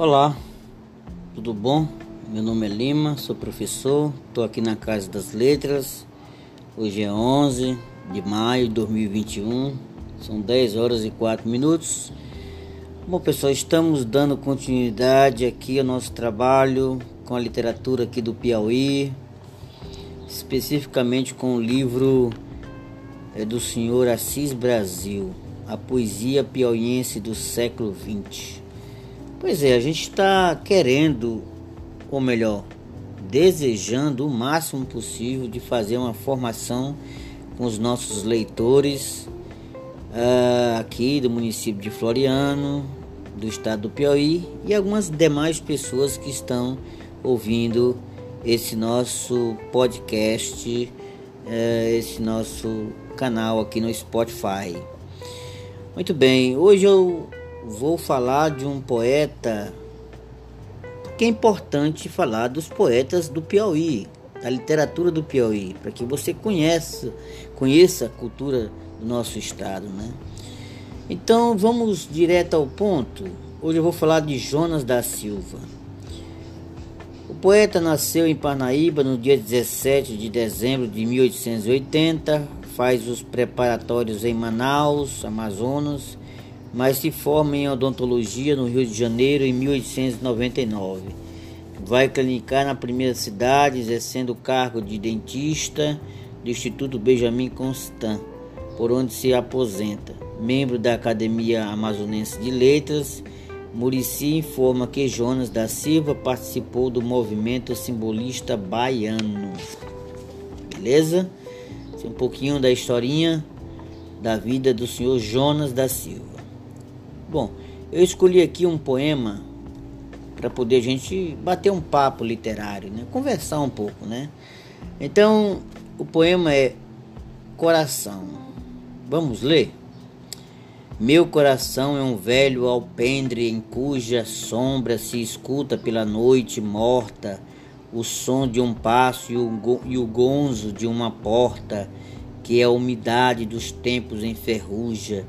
Olá, tudo bom? Meu nome é Lima, sou professor, estou aqui na Casa das Letras. Hoje é 11 de maio de 2021, são 10 horas e 4 minutos. Bom, pessoal, estamos dando continuidade aqui ao nosso trabalho com a literatura aqui do Piauí, especificamente com o livro é, do senhor Assis Brasil, a poesia piauiense do século XX. Pois é, a gente está querendo, ou melhor, desejando o máximo possível de fazer uma formação com os nossos leitores uh, aqui do município de Floriano, do estado do Piauí e algumas demais pessoas que estão ouvindo esse nosso podcast, uh, esse nosso canal aqui no Spotify. Muito bem, hoje eu vou falar de um poeta, porque é importante falar dos poetas do Piauí, da literatura do Piauí, para que você conheça, conheça a cultura do nosso estado, né? Então vamos direto ao ponto. Hoje eu vou falar de Jonas da Silva. O poeta nasceu em Parnaíba no dia 17 de dezembro de 1880, faz os preparatórios em Manaus, Amazonas mas se forma em odontologia no Rio de Janeiro em 1899. Vai clinicar na primeira cidade, exercendo o cargo de dentista do Instituto Benjamin Constant, por onde se aposenta. Membro da Academia Amazonense de Letras, Murici informa que Jonas da Silva participou do movimento simbolista baiano. Beleza? É um pouquinho da historinha da vida do senhor Jonas da Silva. Bom, eu escolhi aqui um poema para poder a gente bater um papo literário, né? conversar um pouco, né? Então, o poema é Coração. Vamos ler? Meu coração é um velho alpendre em cuja sombra se escuta pela noite morta o som de um passo e o, gonzo de uma porta, que é a umidade dos tempos enferruja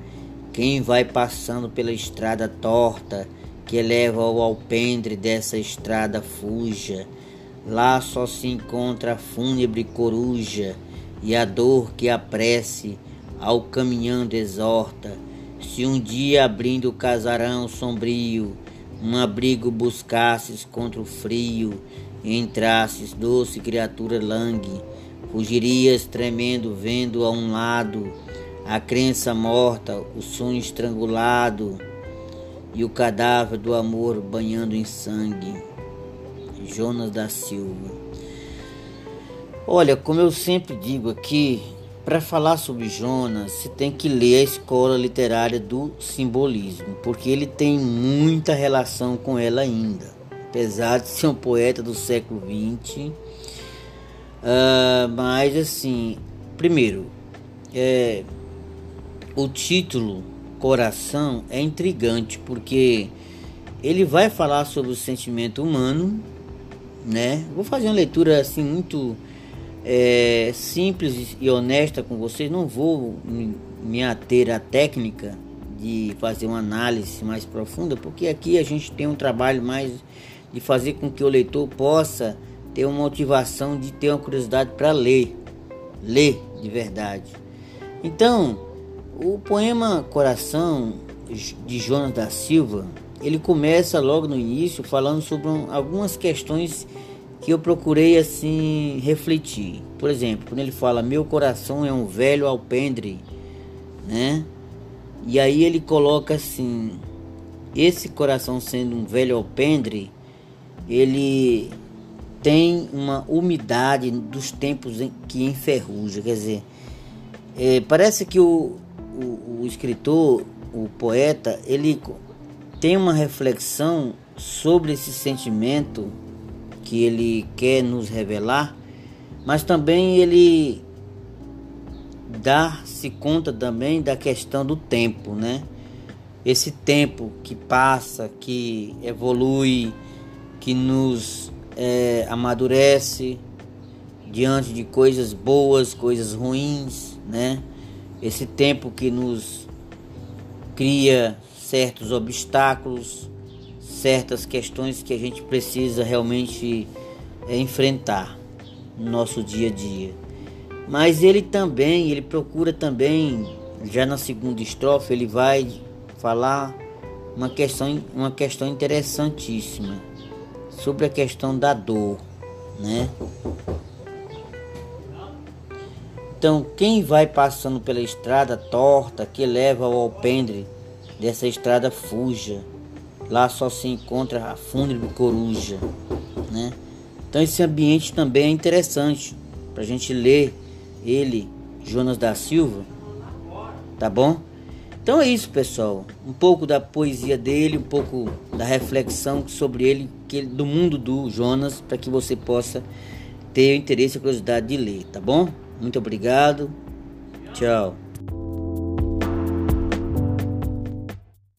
quem vai passando pela estrada torta que leva ao alpendre dessa estrada fuja, lá só se encontra a fúnebre coruja e a dor que a prece ao caminhando exorta. Se um dia abrindo o casarão sombrio, um abrigo buscasses contra o frio, entrasses, doce criatura langue, fugirias tremendo vendo a um lado a crença morta, o sonho estrangulado e o cadáver do amor banhando em sangue. Jonas da Silva. Olha, como eu sempre digo aqui, para falar sobre Jonas, você tem que ler a escola literária do simbolismo, porque ele tem muita relação com ela ainda. Apesar de ser um poeta do século XX, uh, ah, mas assim, primeiro, é, o título Coração é intrigante porque ele vai falar sobre o sentimento humano, né? Vou fazer uma leitura assim muito é, simples e honesta com vocês. Não vou me ater à técnica de fazer uma análise mais profunda, porque aqui a gente tem um trabalho mais de fazer com que o leitor possa ter uma motivação de ter uma curiosidade para ler, ler de verdade. Então, o poema Coração de Jonas da Silva, ele começa logo no início falando sobre algumas questões que eu procurei assim refletir. Por exemplo, quando ele fala meu coração é um velho alpendre, né? E aí ele coloca assim, esse coração sendo um velho alpendre, ele tem uma umidade dos tempos em que enferruja, quer dizer, é, parece que o, o, o escritor, o poeta, ele tem uma reflexão sobre esse sentimento que ele quer nos revelar, mas também ele dá-se conta também da questão do tempo, né? Esse tempo que passa, que evolui, que nos é, amadurece diante de coisas boas, coisas ruins, né? Esse tempo que nos cria certos obstáculos, certas questões que a gente precisa realmente é, enfrentar no nosso dia a dia. Mas ele também, ele procura também, já na segunda estrofe, ele vai falar uma questão, uma questão interessantíssima sobre a questão da dor, né? Então, quem vai passando pela estrada torta que leva ao alpendre dessa estrada fuja. Lá só se encontra a fúnebre coruja, né? Então esse ambiente também é interessante para a gente ler ele, Jonas da Silva, tá bom? Então é isso, pessoal. Um pouco da poesia dele, um pouco da reflexão sobre ele, que do mundo do Jonas, para que você possa ter o interesse e a curiosidade de ler, tá bom? Muito obrigado. Tchau.